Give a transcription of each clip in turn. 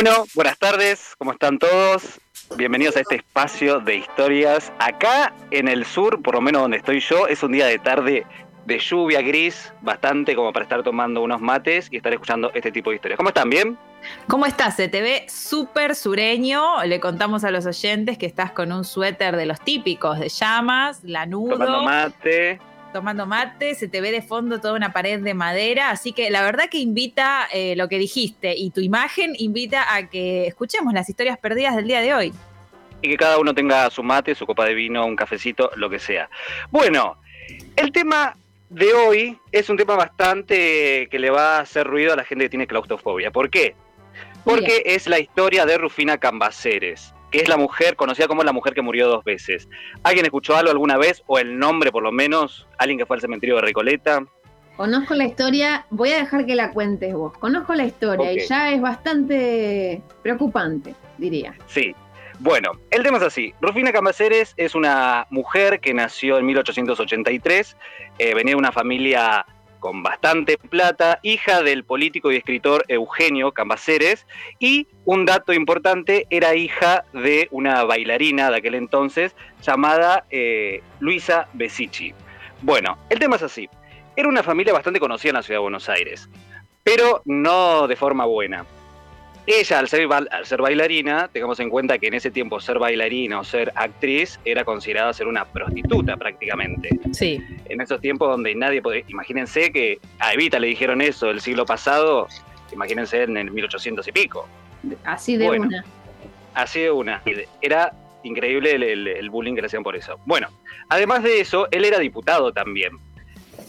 Bueno, buenas tardes, ¿cómo están todos? Bienvenidos a este espacio de historias. Acá en el sur, por lo menos donde estoy yo, es un día de tarde de lluvia gris, bastante como para estar tomando unos mates y estar escuchando este tipo de historias. ¿Cómo están? ¿Bien? ¿Cómo estás? Se te ve súper sureño. Le contamos a los oyentes que estás con un suéter de los típicos de llamas, lanudo. Tomando mate tomando mate, se te ve de fondo toda una pared de madera, así que la verdad que invita eh, lo que dijiste y tu imagen invita a que escuchemos las historias perdidas del día de hoy. Y que cada uno tenga su mate, su copa de vino, un cafecito, lo que sea. Bueno, el tema de hoy es un tema bastante que le va a hacer ruido a la gente que tiene claustrofobia. ¿Por qué? Porque es la historia de Rufina Cambaceres que es la mujer, conocida como la mujer que murió dos veces. ¿Alguien escuchó algo alguna vez, o el nombre por lo menos? ¿Alguien que fue al cementerio de Recoleta? Conozco la historia, voy a dejar que la cuentes vos. Conozco la historia y ya es bastante preocupante, diría. Sí. Bueno, el tema es así. Rufina Cambaceres es una mujer que nació en 1883, eh, venía de una familia con bastante plata, hija del político y escritor Eugenio Cambaceres, y un dato importante, era hija de una bailarina de aquel entonces llamada eh, Luisa Besici. Bueno, el tema es así. Era una familia bastante conocida en la ciudad de Buenos Aires, pero no de forma buena. Ella, al ser, al ser bailarina, tengamos en cuenta que en ese tiempo ser bailarina o ser actriz era considerada ser una prostituta prácticamente. Sí. En esos tiempos donde nadie podía. Imagínense que a Evita le dijeron eso el siglo pasado, imagínense en el 1800 y pico. Así de una. Así de una. Era increíble el, bullying que le hacían por eso. Bueno, además de eso, él era diputado también.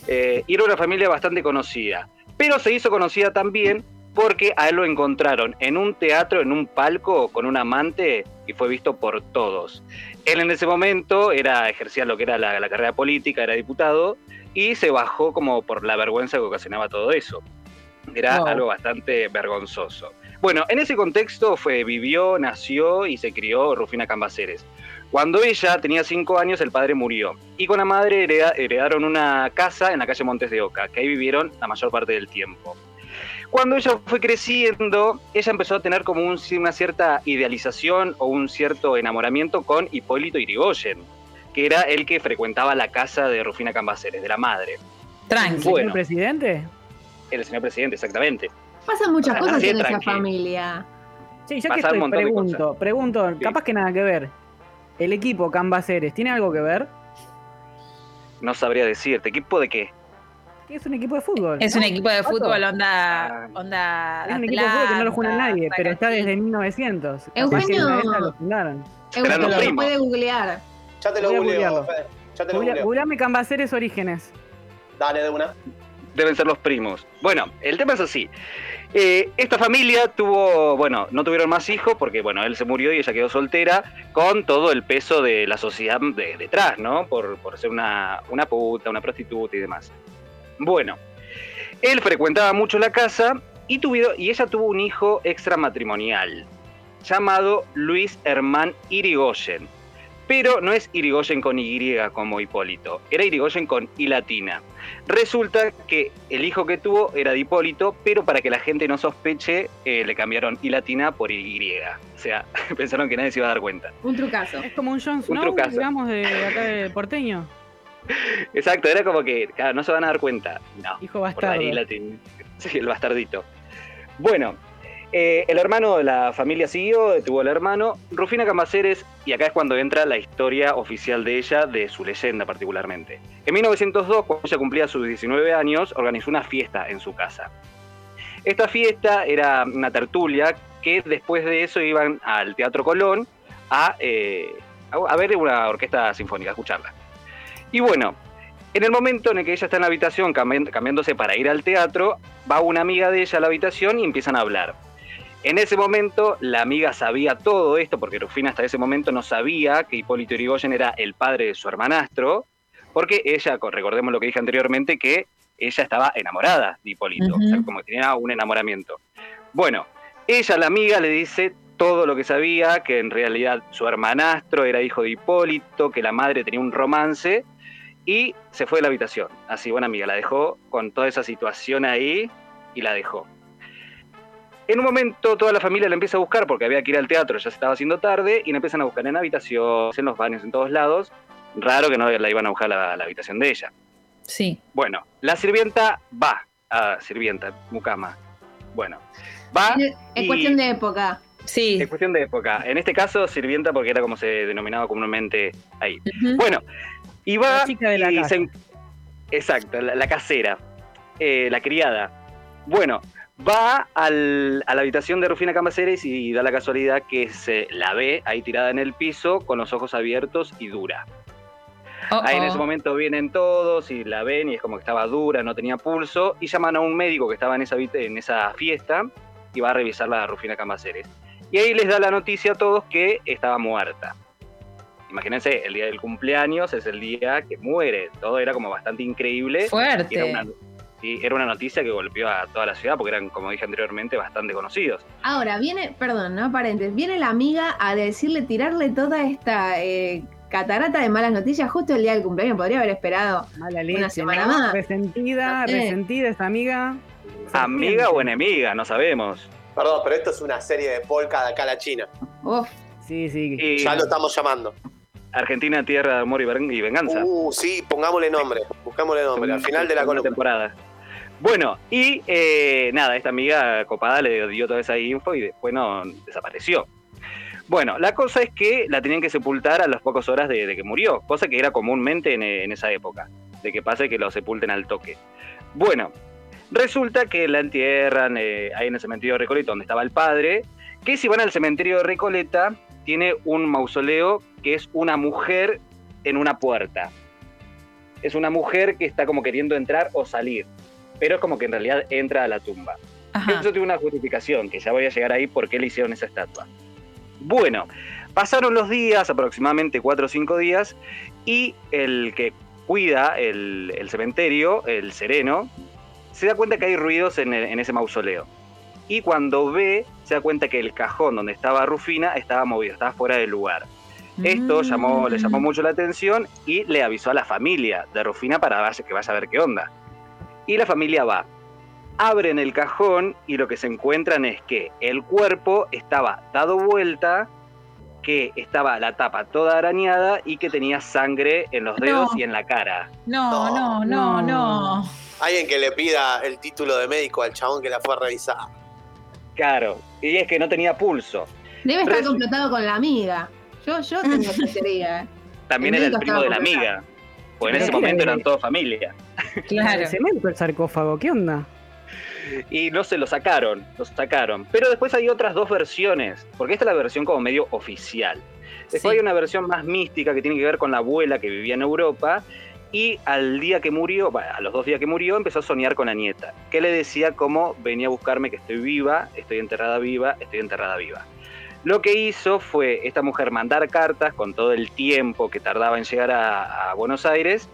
Eh, y era una familia bastante conocida. Pero se hizo conocida también porque a él lo encontraron en un teatro, en un palco, con un amante y fue visto por todos. Él en ese momento era, ejercía lo que era la, carrera política, era diputado, y se bajó como por la vergüenza que ocasionaba todo eso. Era algo bastante vergonzoso. Bueno, en ese contexto fue, vivió, nació y se crió Rufina Cambaceres. Cuando ella tenía cinco años, el padre murió. Y con la madre heredaron una casa en la calle Montes de Oca, que ahí vivieron la mayor parte del tiempo. Cuando ella fue creciendo, ella empezó a tener como una cierta idealización o un cierto enamoramiento con Hipólito Irigoyen, que era el que frecuentaba la casa de Rufina Cambaceres, de la madre. Tranqui. ¿El señor presidente? El señor presidente, exactamente. Pasan muchas cosas en esa familia. Sí, ya que estoy, pregunto, pregunto, capaz que nada que ver. ¿El equipo Cambaceres tiene algo que ver? No sabría decirte. ¿Equipo de qué? Es un equipo de fútbol. Es un equipo de fútbol, onda. Ah. onda es un equipo de fútbol que no lo juega nadie, pero está desde 1900. Eugenio. lo fundaron. Eugenio lo puede googlear. Ya te lo googleo, Ya te lo googleo. Googleame Cambaceres Orígenes. Dale, de una. Deben ser los primos. Bueno, el tema es así. Eh, esta familia tuvo, bueno, no tuvieron más hijos porque, bueno, él se murió y ella quedó soltera con todo el peso de la sociedad detrás, ¿no? Por, por ser una, una puta, una prostituta y demás. Bueno, él frecuentaba mucho la casa y, y ella tuvo un hijo extramatrimonial llamado Luis Hermán Irigoyen. Pero no es Irigoyen con Y como Hipólito, era Irigoyen con I latina. Resulta que el hijo que tuvo era de Hipólito, pero para que la gente no sospeche, eh, le cambiaron I latina por Y. O sea, pensaron que nadie se iba a dar cuenta. Un trucazo. Es como un Jon Snow, digamos, de acá de porteño. Exacto, era como que, claro, no se van a dar cuenta. No. Hijo bastardo. Sí, el bastardito. Bueno, eh, el hermano de la familia siguió, tuvo el hermano. Rufina Cambaceres, y acá es cuando entra la historia oficial de ella, de su leyenda particularmente. En 1902, cuando ella cumplía sus 19 años, organizó una fiesta en su casa. Esta fiesta era una tertulia que después de eso iban al Teatro Colón a, eh, a ver una orquesta sinfónica, a escucharla. Y bueno, en el momento en el que ella está en la habitación cambiándose para ir al teatro, va una amiga de ella a la habitación y empiezan a hablar. En ese momento la amiga sabía todo esto, porque Rufina hasta ese momento no sabía que Hipólito Yrigoyen era el padre de su hermanastro, porque ella, recordemos lo que dije anteriormente, que ella estaba enamorada de Hipólito, o sea, como que tenía un enamoramiento. Bueno, ella, la amiga, le dice todo lo que sabía, que en realidad su hermanastro era hijo de Hipólito, que la madre tenía un romance, y se fue de la habitación. Así, buena amiga, la dejó con toda esa situación ahí y la dejó. En un momento toda la familia la empieza a buscar porque había que ir al teatro, ya se estaba haciendo tarde, y la empiezan a buscar en habitaciones, en los baños, en todos lados. Raro que no la iban a buscar a la, habitación de ella. Sí. Bueno, la sirvienta va a sirvienta, mucama. Bueno, va. Es cuestión de época. Sí. Es cuestión de época. En este caso, sirvienta porque era como se denominaba comúnmente ahí. Bueno, y va. La chica de la casa. exacto, la, casera, eh, la criada. Bueno, va a la habitación de Rufina Cambaceres y da la casualidad que se la ve ahí tirada en el piso con los ojos abiertos y dura. Ahí en ese momento vienen todos y la ven y es como que estaba dura, no tenía pulso y llaman a un médico que estaba en esa, en esa fiesta y va a revisarla a Rufina Cambaceres. Y ahí les da la noticia a todos que estaba muerta. Imagínense, el día del cumpleaños es el día que muere. Todo era como bastante increíble. Fuerte. Sí, era una noticia que golpeó a toda la ciudad porque eran, como dije anteriormente, bastante conocidos. Ahora, viene, perdón, no aparentes, viene la amiga a decirle, tirarle toda esta eh, catarata de malas noticias justo el día del cumpleaños. Podría haber esperado Mala una semana más. Resentida, resentida esta amiga. Amiga o enemiga, no sabemos. Perdón, pero esto es una serie de polka de acá a la China. Uf. Sí, sí. ya lo estamos llamando. Argentina, tierra de amor y venganza. Uh, sí, pongámosle nombre. Buscámosle nombre. Al final de la columna. temporada. Bueno, y eh, nada, esta amiga copada le dio toda esa info y después no desapareció. Bueno, la cosa es que la tenían que sepultar a las pocas horas de, que murió, cosa que era comúnmente en, esa época, de que pase que lo sepulten al toque. Bueno, resulta que la entierran eh, ahí en el cementerio de Recoleta, donde estaba el padre, que si van al cementerio de Recoleta, tiene un mausoleo que es una mujer en una puerta. Es una mujer que está como queriendo entrar o salir pero es como que en realidad entra a la tumba. Eso tiene una justificación, que ya voy a llegar ahí por qué le hicieron esa estatua. Bueno, pasaron los días, aproximadamente cuatro o cinco días, y el que cuida el, cementerio, el sereno, se da cuenta que hay ruidos en, ese mausoleo. Y cuando ve, se da cuenta que el cajón donde estaba Rufina estaba movido, estaba fuera del lugar. Esto llamó, le llamó mm. mucho la atención y le avisó a la familia de Rufina para que vaya a ver qué onda. Y la familia va. Abren el cajón y lo que se encuentran es que el cuerpo estaba dado vuelta, que estaba la tapa toda arañada y que tenía sangre en los dedos y en la cara. No, no, no, no, Alguien que le pida el título de médico al chabón que la fue a revisar. Claro, y es que no tenía pulso. Debe estar completado con la amiga. Yo, yo tengo esa teoría. También era el primo de la amiga. Porque en ese momento eran toda familia. Claro. El cemento el sarcófago, ¿qué onda? Y no se lo sacaron, lo sacaron. Pero después hay otras dos versiones, porque esta es la versión como medio oficial. Después hay una versión más mística que tiene que ver con la abuela que vivía en Europa y al día que murió, a los dos días que murió, empezó a soñar con la nieta, que le decía cómo venía a buscarme que estoy viva, estoy enterrada viva, estoy enterrada viva. Lo que hizo fue esta mujer mandar cartas con todo el tiempo que tardaba en llegar a, Buenos Aires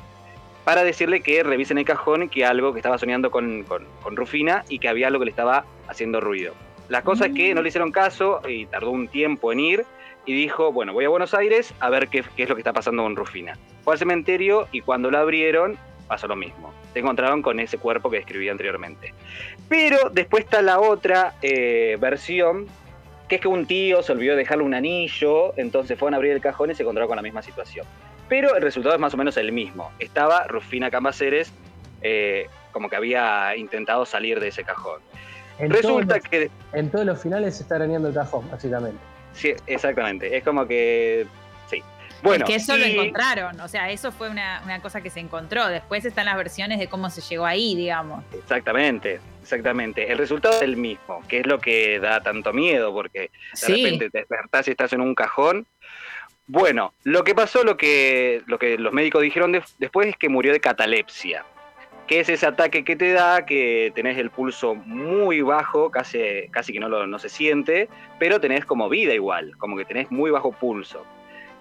para decirle que revisen el cajón, que algo que estaba soñando con, Rufina y que había algo que le estaba haciendo ruido. La cosa es que no le hicieron caso y tardó un tiempo en ir y dijo, bueno, voy a Buenos Aires a ver qué, es lo que está pasando con Rufina. Fue al cementerio y cuando lo abrieron pasó lo mismo. Se encontraron con ese cuerpo que describí anteriormente. Pero después está la otra eh, versión que es que un tío se olvidó de dejarle un anillo, entonces fueron a abrir el cajón y se encontraron con la misma situación. Pero el resultado es más o menos el mismo. Estaba Rufina Cambaceres eh, como que había intentado salir de ese cajón. Resulta que... En todos los finales se está arañando el cajón, básicamente. Sí, exactamente. Es como que... Sí. Bueno, es que eso lo encontraron, o sea, eso fue una, una cosa que se encontró. Después están las versiones de cómo se llegó ahí, digamos. Exactamente. Exactamente, el resultado es el mismo, que es lo que da tanto miedo, porque de repente te despertás y estás en un cajón. Bueno, lo que pasó, lo que, lo que los médicos dijeron después es que murió de catalepsia, que es ese ataque que te da, que tenés el pulso muy bajo, casi, casi que no, lo, no se siente, pero tenés como vida igual, como que tenés muy bajo pulso.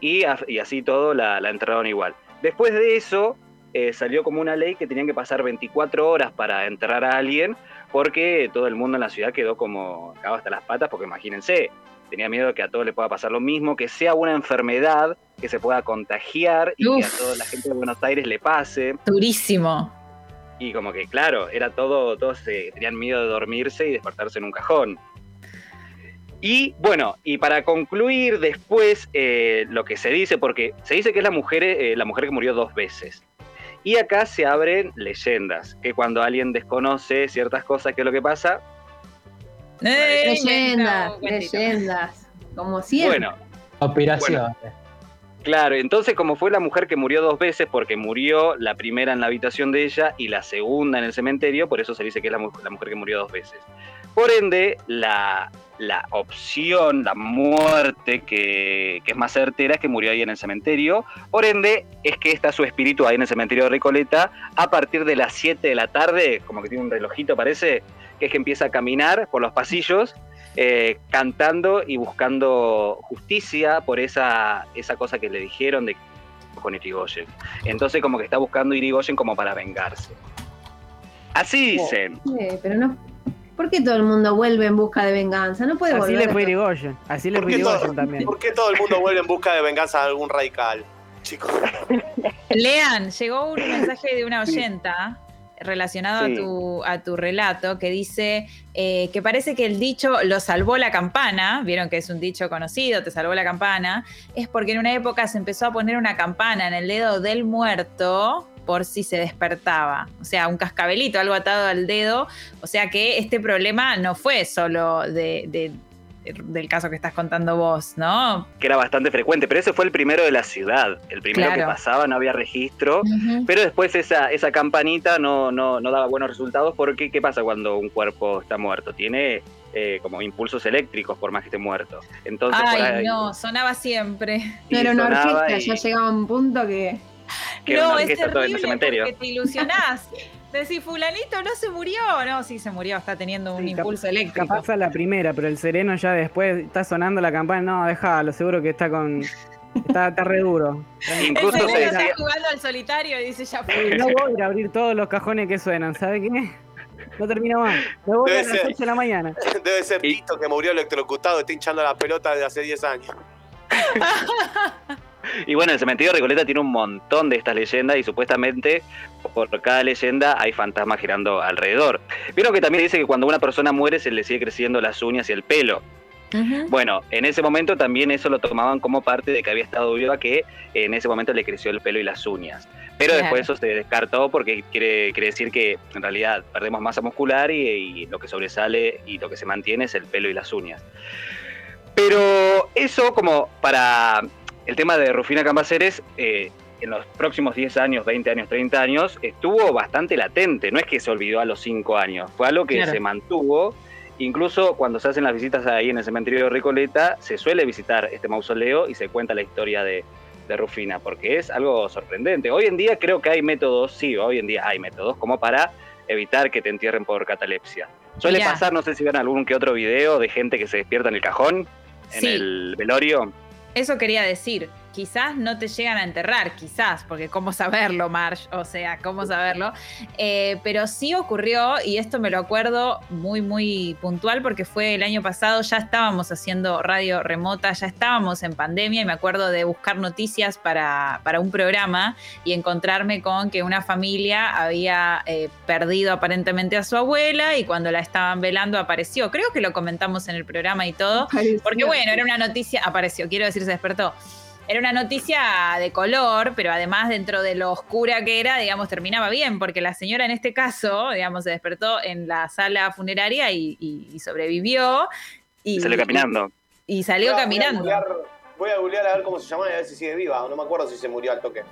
Y, y así todo la, la enterraron igual. Después de eso, eh, salió como una ley que tenían que pasar 24 horas para enterrar a alguien, porque todo el mundo en la ciudad quedó como cagado hasta las patas, porque imagínense, tenía miedo de que a todos le pueda pasar lo mismo, que sea una enfermedad que se pueda contagiar y que a toda la gente de Buenos Aires le pase. Durísimo. Y como que, claro, era todo, todos tenían miedo de dormirse y despertarse en un cajón. Y bueno, y para concluir después eh, lo que se dice, porque se dice que es la mujer, eh, la mujer que murió dos veces. Y acá se abren leyendas, que cuando alguien desconoce ciertas cosas, ¿qué es lo que pasa? leyendas, leyendas, como siempre. Bueno. Operación. Claro, entonces como fue la mujer que murió dos veces, porque murió la primera en la habitación de ella y la segunda en el cementerio, por eso se dice que es la, la mujer que murió dos veces. Por ende, la, la opción, la muerte que, es más certera es que murió ahí en el cementerio. Por ende, es que está su espíritu ahí en el cementerio de Recoleta a partir de las 7 de la tarde, como que tiene un relojito parece, que es que empieza a caminar por los pasillos. Eh, cantando y buscando justicia por esa, esa cosa que le dijeron de con Irigoyen. Entonces como que está buscando Irigoyen como para vengarse. Así dicen. pero no, ¿Por qué todo el mundo vuelve en busca de venganza? No puede Así volver. le fue Irigoyen. Así le fue Irigoyen también. ¿Por qué todo el mundo vuelve en busca de venganza de algún radical? Chicos. Lean, llegó un mensaje de una oyenta relacionado a, tu, a tu relato que dice eh, que parece que el dicho lo salvó la campana, vieron que es un dicho conocido, te salvó la campana, es porque en una época se empezó a poner una campana en el dedo del muerto por si se despertaba. O sea, un cascabelito, algo atado al dedo. O sea que este problema no fue solo de, del caso que estás contando vos, ¿no? Que era bastante frecuente, pero ese fue el primero de la ciudad. El primero que pasaba, no había registro. Pero después esa, esa campanita no, no, no daba buenos resultados porque ¿qué pasa cuando un cuerpo está muerto? Tiene eh, como impulsos eléctricos por más que esté muerto. Entonces, Ay, no, sonaba siempre. No era una orquesta, ya llegaba un punto que no, es terrible porque te ilusionás. Decís, fulanito no se murió. No, sí se murió, está teniendo un impulso eléctrico. Capaz a la primera, pero el sereno ya después está sonando la campana. No, déjalo, seguro que está con... Está, re duro. Incluso se está jugando al solitario y dice ya fue. No voy a abrir todos los cajones que suenan, ¿sabe qué? No termino más. Me voy a las 8 de la mañana. Debe ser Tito que murió electrocutado, está hinchando la pelota desde hace 10 años. Y bueno, el cementerio de Recoleta tiene un montón de estas leyendas y supuestamente por cada leyenda hay fantasmas girando alrededor. Vieron que también dice que cuando una persona muere se le sigue creciendo las uñas y el pelo. Bueno, en ese momento también eso lo tomaban como parte de que había estado viva, que en ese momento le creció el pelo y las uñas. Pero después eso se descartó porque quiere, quiere decir que en realidad perdemos masa muscular y lo que sobresale y lo que se mantiene es el pelo y las uñas. Pero eso como para el tema de Rufina Cambaceres, eh, en los próximos 10 años, 20 años, 30 años, estuvo bastante latente. No es que se olvidó a los 5 años, fue algo que se mantuvo. Incluso cuando se hacen las visitas ahí en el cementerio de Recoleta, se suele visitar este mausoleo y se cuenta la historia de, Rufina, porque es algo sorprendente. Hoy en día creo que hay métodos, sí, hoy en día hay métodos como para evitar que te entierren por catalepsia. Suele pasar, no sé si ven algún que otro video de gente que se despierta en el cajón, en el velorio. Eso quería decir quizás no te llegan a enterrar, quizás, porque cómo saberlo, Marsh, o sea, cómo saberlo. Eh, pero sí ocurrió, y esto me lo acuerdo muy, muy puntual, porque fue el año pasado, ya estábamos haciendo radio remota, ya estábamos en pandemia, y me acuerdo de buscar noticias para, para un programa y encontrarme con que una familia había eh, perdido aparentemente a su abuela y cuando la estaban velando apareció. Creo que lo comentamos en el programa y todo, porque bueno, era una noticia, apareció, quiero decir, se despertó era una noticia de color, pero además dentro de lo oscura que era, digamos, terminaba bien, porque la señora en este caso, digamos, se despertó en la sala funeraria y, sobrevivió. Y salió caminando. Y, salió caminando. voy a googlear a ver cómo se llama y a ver si sigue viva. No me acuerdo si se murió al toque.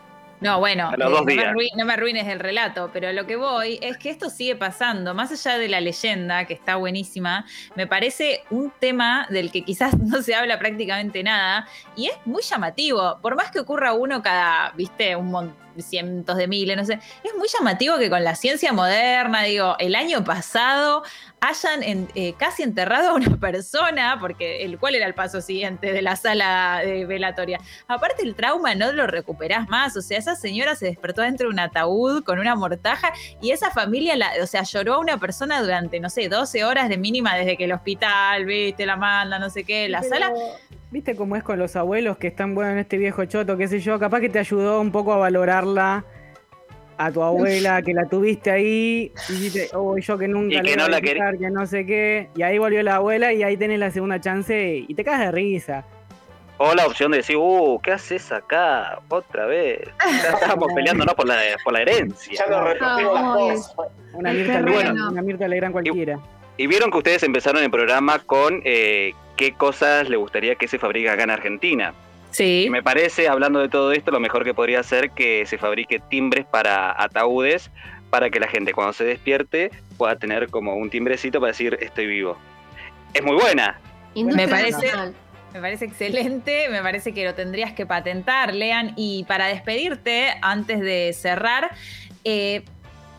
No, bueno, eh, no, me arruines el relato, pero lo que voy es que esto sigue pasando, más allá de la leyenda, que está buenísima, me parece un tema del que quizás no se habla prácticamente nada, y es muy llamativo, por más que ocurra uno cada, viste, un montón cientos de miles, no sé. Es muy llamativo que con la ciencia moderna, digo, el año pasado hayan eh, casi enterrado a una persona, porque el cual era el paso siguiente de la sala de velatoria. Aparte el trauma no lo recuperás más, o sea, esa señora se despertó dentro de un ataúd con una mortaja y esa familia, la, o sea, lloró a una persona durante, no sé, 12 horas de mínima desde que el hospital, viste, la manda, no sé qué, la sala ¿Viste cómo es con los abuelos que están, bueno, en este viejo choto, qué sé yo? Capaz que te ayudó un poco a valorarla a tu abuela que la tuviste ahí y dices, oh, yo que nunca y que no la quería. que no sé qué. Y ahí volvió la abuela y ahí tenés la segunda chance y te caes de risa. O la opción de decir, uh, ¿qué haces acá? Otra vez. Ya estábamos peleándonos por la, por la herencia. Ya nos repartimos las cosas. Una Mirta, bueno, una Mirta Legrand cualquiera. Y, vieron que ustedes empezaron el programa con eh, qué cosas le gustaría que se fabrique acá en Argentina. Sí. me parece, hablando de todo esto, lo mejor que podría ser que se fabrique timbres para ataúdes para que la gente cuando se despierte pueda tener como un timbrecito para decir estoy vivo. Es muy buena. Me parece, me parece excelente, me parece que lo tendrías que patentar, Lean. Y para despedirte, antes de cerrar, eh,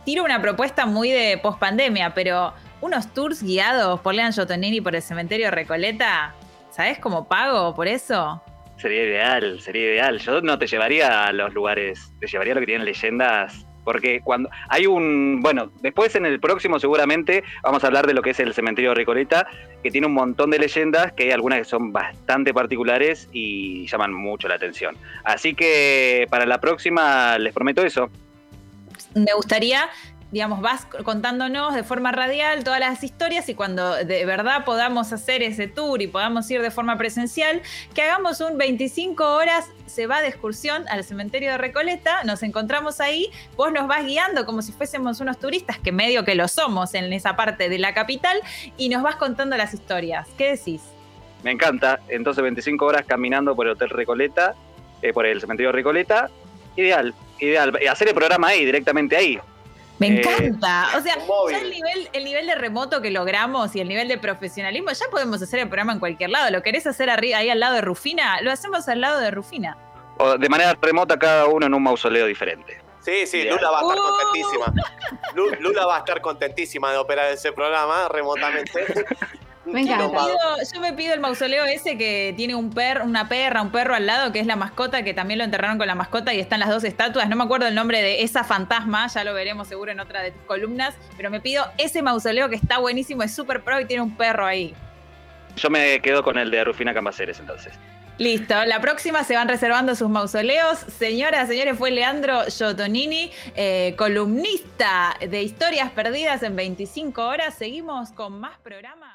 tiro una propuesta muy de post pandemia, pero unos tours guiados por Lean Jotonini por el cementerio Recoleta, ¿sabes cómo pago por eso? Sería ideal, sería ideal. Yo no te llevaría a los lugares, te llevaría a lo que tienen leyendas. Porque cuando hay un. Bueno, después en el próximo seguramente vamos a hablar de lo que es el cementerio de Recoleta, que tiene un montón de leyendas, que hay algunas que son bastante particulares y llaman mucho la atención. Así que para la próxima les prometo eso. Me gustaría digamos, vas contándonos de forma radial todas las historias y cuando de verdad podamos hacer ese tour y podamos ir de forma presencial, que hagamos un 25 horas, se va de excursión al cementerio de Recoleta, nos encontramos ahí, vos nos vas guiando como si fuésemos unos turistas, que medio que lo somos en esa parte de la capital, y nos vas contando las historias. ¿Qué decís? Me encanta, entonces 25 horas caminando por el Hotel Recoleta, eh, por el cementerio de Recoleta, ideal, ideal. Hacer el programa ahí, directamente ahí. Me eh, encanta. O sea, ya el nivel, el nivel de remoto que logramos y el nivel de profesionalismo, ya podemos hacer el programa en cualquier lado. ¿Lo querés hacer arriba, ahí al lado de Rufina? Lo hacemos al lado de Rufina. O de manera remota, cada uno en un mausoleo diferente. Sí, sí, Lula va a estar uh. contentísima. Lula va a estar contentísima de operar ese programa remotamente. Me encanta. Yo, me pido el mausoleo ese que tiene un perro, una perra, un perro al lado, que es la mascota, que también lo enterraron con la mascota y están las dos estatuas. No me acuerdo el nombre de esa fantasma, ya lo veremos seguro en otra de tus columnas, pero me pido ese mausoleo que está buenísimo, es súper pro y tiene un perro ahí. Yo me quedo con el de Rufina Cambaceres entonces. Listo, la próxima se van reservando sus mausoleos. Señoras, señores, fue Leandro Giotonini, eh, columnista de Historias Perdidas en 25 horas. Seguimos con más programa.